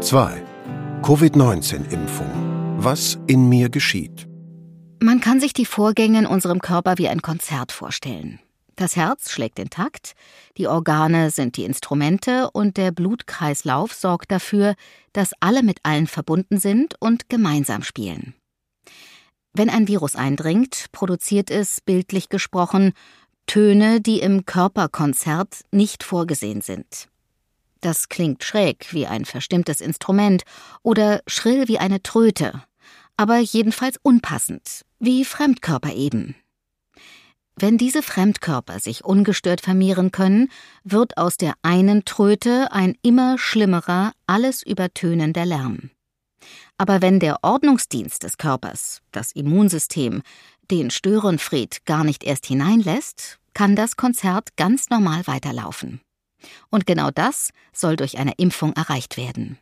2. Covid-19-Impfung. Was in mir geschieht. Man kann sich die Vorgänge in unserem Körper wie ein Konzert vorstellen. Das Herz schlägt intakt, die Organe sind die Instrumente und der Blutkreislauf sorgt dafür, dass alle mit allen verbunden sind und gemeinsam spielen. Wenn ein Virus eindringt, produziert es, bildlich gesprochen, Töne, die im Körperkonzert nicht vorgesehen sind. Das klingt schräg wie ein verstimmtes Instrument oder schrill wie eine Tröte, aber jedenfalls unpassend, wie Fremdkörper eben. Wenn diese Fremdkörper sich ungestört vermehren können, wird aus der einen Tröte ein immer schlimmerer, alles übertönender Lärm. Aber wenn der Ordnungsdienst des Körpers, das Immunsystem, den Störenfried gar nicht erst hineinlässt, kann das Konzert ganz normal weiterlaufen. Und genau das soll durch eine Impfung erreicht werden.